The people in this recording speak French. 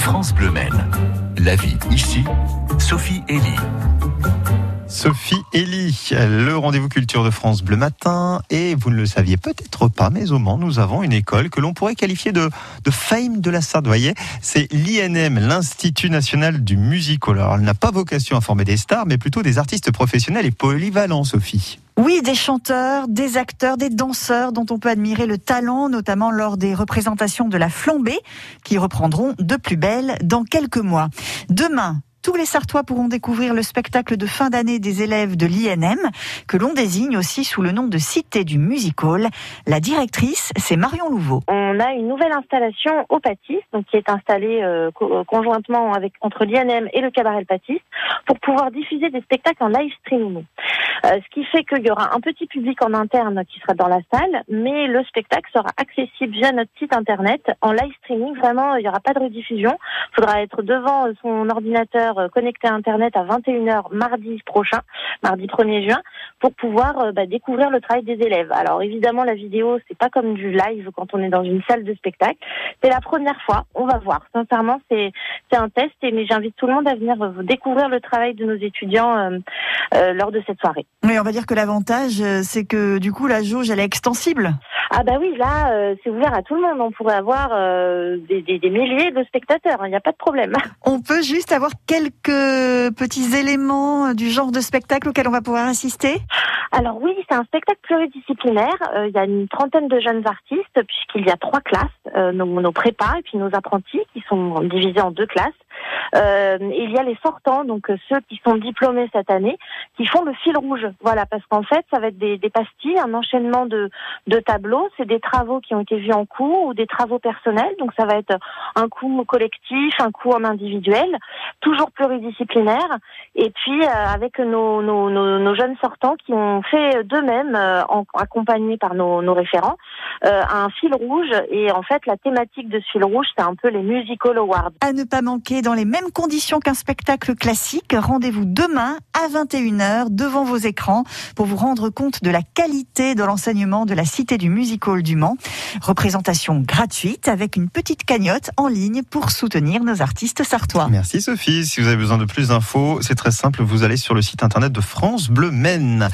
France Bleu Maine. La vie ici, Sophie Elie. Sophie Elie, le rendez-vous culture de France Bleu Matin. Et vous ne le saviez peut-être pas, mais au Mans, nous avons une école que l'on pourrait qualifier de, fame de la voyez, c'est l'INM, l'Institut National du Musical. Alors, elle n'a pas vocation à former des stars, mais plutôt des artistes professionnels et polyvalents, Sophie. Oui, des chanteurs, des acteurs, des danseurs dont on peut admirer le talent, notamment lors des représentations de la flambée, qui reprendront de plus belle dans quelques mois. Demain, tous les Sartois pourront découvrir le spectacle de fin d'année des élèves de l'INM, que l'on désigne aussi sous le nom de Cité du Music Hall. La directrice, c'est Marion Louveau. On a une nouvelle installation au Patis, donc qui est installée euh, co- conjointement avec entre l'INM et le cabaret Le Patis, pour pouvoir diffuser des spectacles en live streaming. Euh, ce qui fait qu'il y aura un petit public en interne qui sera dans la salle, mais le spectacle sera accessible via notre site internet en live streaming. Vraiment, il n'y aura pas de rediffusion. Il faudra être devant son ordinateur euh, connecté à internet à 21h mardi prochain, mardi 1er juin, pour pouvoir euh, bah, découvrir le travail des élèves. Alors évidemment, la vidéo, c'est pas comme du live quand on est dans une salle de spectacle. C'est la première fois. On va voir. Sincèrement, c'est un test, et mais j'invite tout le monde à venir euh, découvrir le travail de nos étudiants lors de cette soirée. Oui, on va dire que l'avantage, c'est que du coup, la jauge, elle est extensible. Ah bah oui, là, euh, c'est ouvert à tout le monde. On pourrait avoir euh, des, des, des milliers de spectateurs. Il n'y a pas de problème. On peut juste avoir quelques petits éléments du genre de spectacle auquel on va pouvoir assister? Alors oui, c'est un spectacle pluridisciplinaire. Euh, il y a une trentaine de jeunes artistes puisqu'il y a trois classes, euh, nos, nos prépas et puis nos apprentis qui sont divisés en deux classes. Euh, il y a les sortants, donc euh, ceux qui sont diplômés cette année, qui font le fil rouge. Voilà, parce qu'en fait, ça va être des, des pastilles, un enchaînement de, tableaux. C'est des travaux qui ont été vus en cours ou des travaux personnels. Donc ça va être un coup collectif, un coup en individuel, toujours pluridisciplinaire. Et puis euh, avec nos, nos, jeunes sortants qui ont fait d'eux-mêmes, accompagnés par nos référents, euh, un fil rouge. Et en fait, la thématique de ce fil rouge, c'est un peu les musical awards. À ne pas manquer dans les mêmes conditions qu'un spectacle classique, rendez-vous demain à 21h devant vos écrans pour vous rendre compte de la qualité de l'enseignement de la Cité du Music Hall du Mans. Représentation gratuite avec une petite cagnotte en ligne pour soutenir nos artistes sartois. Merci Sophie. Si vous avez besoin de plus d'infos, c'est très simple. Vous allez sur le site internet de France Bleu Maine.